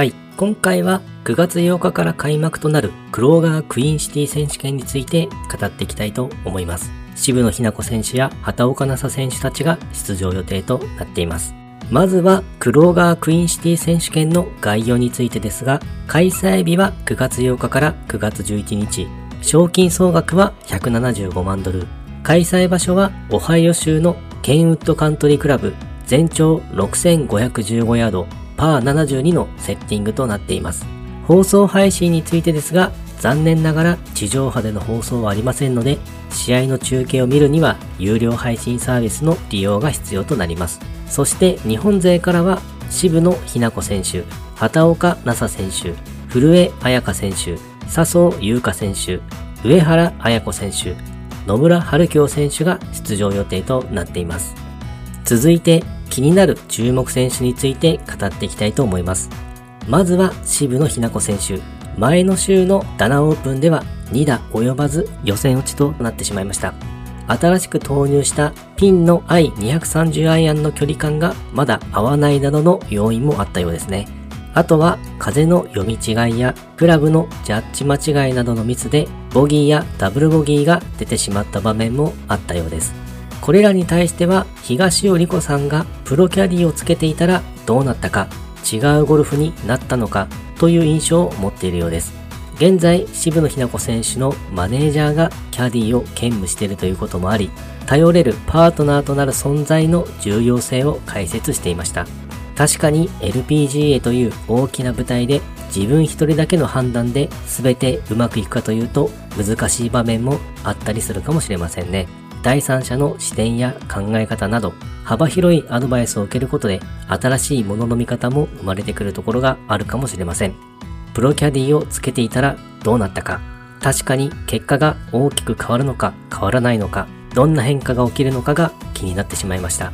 はい、今回は9月8日から開幕となるクローガークイーンシティ選手権について語っていきたいと思います。渋野日向子選手や畑岡奈紗選手たちが出場予定となっています。まずはクローガークイーンシティ選手権の概要についてですが、開催日は9月8日から9月11日、賞金総額は175万ドル、開催場所はオハイオ州のケンウッドカントリークラブ、全長6515ヤード、パー72のセッティングとなっています。放送配信についてですが、残念ながら地上波での放送はありませんので、試合の中継を見るには有料配信サービスの利用が必要となります。そして日本勢からは渋野日向子選手、畑岡奈紗選手、古江彩香選手、笹生優香選手、上原彩子選手、野村春京選手が出場予定となっています。続いて気になる注目選手について語っていきたいと思います。まずは渋野日向子選手。前の週のダナオープンでは2打及ばず予選落ちとなってしまいました。新しく投入したピンの i230 アイアンの距離感がまだ合わないなどの要因もあったようですね。あとは風の読み違いやクラブのジャッジ間違いなどのミスでボギーやダブルボギーが出てしまった場面もあったようです。これらに対しては東尾理子さんがプロキャディをつけていたらどうなったか違うゴルフになったのかという印象を持っているようです。現在渋野日向子選手のマネージャーがキャディを兼務しているということもあり頼れるパートナーとなる存在の重要性を解説していました。確かに LPGA という大きな舞台で自分一人だけの判断で全てうまくいくかというと難しい場面もあったりするかもしれませんね。第三者の視点や考え方など幅広いアドバイスを受けることで新しいものの見方も生まれてくるところがあるかもしれません。プロキャディをつけていたらどうなったか確かに結果が大きく変わるのか変わらないのかどんな変化が起きるのかが気になってしまいました。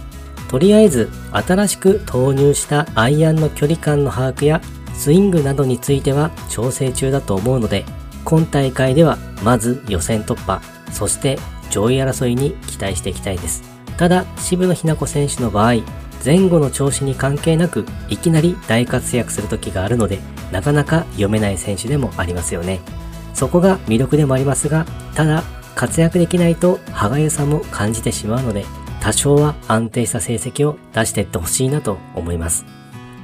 とりあえず新しく投入したアイアンの距離感の把握やスイングなどについては調整中だと思うので今大会ではまず予選突破そして上位争いに期待していきたいです。ただ渋野日向子選手の場合前後の調子に関係なくいきなり大活躍する時があるのでなかなか読めない選手でもありますよね。そこが魅力でもありますがただ活躍できないと歯がゆさも感じてしまうので多少は安定した成績を出していってほしいなと思います。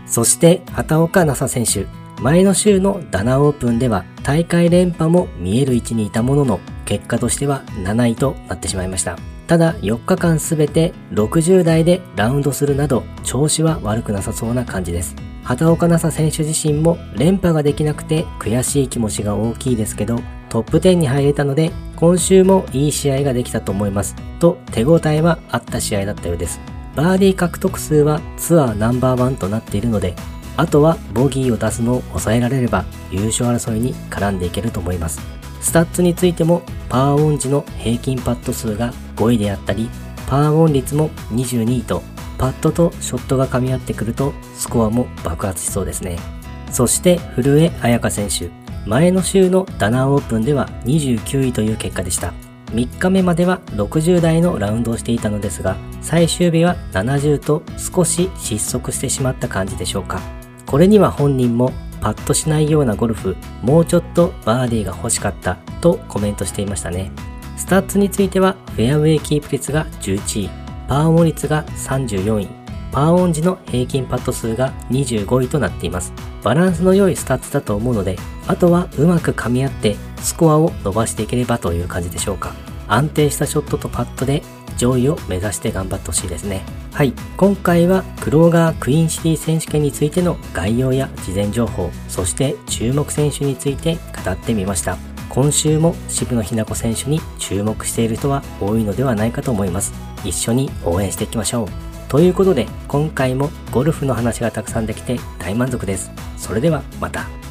そして畑岡奈紗選手、前の週のダナオープンでは大会連覇も見える位置にいたものの結果としては7位となってしまいました。ただ4日間すべて60代でラウンドするなど調子は悪くなさそうな感じです。畑岡奈紗選手自身も連覇ができなくて悔しい気持ちが大きいですけどトップ10に入れたので今週もいい試合ができたと思いますと手応えはあった試合だったようです。バーディー獲得数はツアーナンバーワンとなっているのであとはボギーを出すのを抑えられれば優勝争いに絡んでいけると思います。スタッツについてもパーオン時の平均パット数が5位であったりパーオン率も22位とパットとショットが噛み合ってくるとスコアも爆発しそうですね。そして古江彩佳選手。前の週のダナーオープンでは29位という結果でした。3日目までは60台のラウンドをしていたのですが、最終日は70と少し失速してしまった感じでしょうか。これには本人もパッとしないようなゴルフ、もうちょっとバーディーが欲しかったとコメントしていましたね。スタッツについてはフェアウェイキープ率が11位、パーオン率が34位、パーオン時の平均パット数が25位となっています。バランスの良いスタッツだと思うので、あとはうまく噛み合ってスコアを伸ばしていければという感じでしょうか。安定したショットとパットで上位を目指して頑張ってほしいですね。はい。今回はクローガークイーンシティ選手権についての概要や事前情報、そして注目選手について語ってみました。今週も渋野日向子選手に注目している人は多いのではないかと思います。一緒に応援していきましょう。ということで今回もゴルフの話がたくさんできて大満足です。それではまた。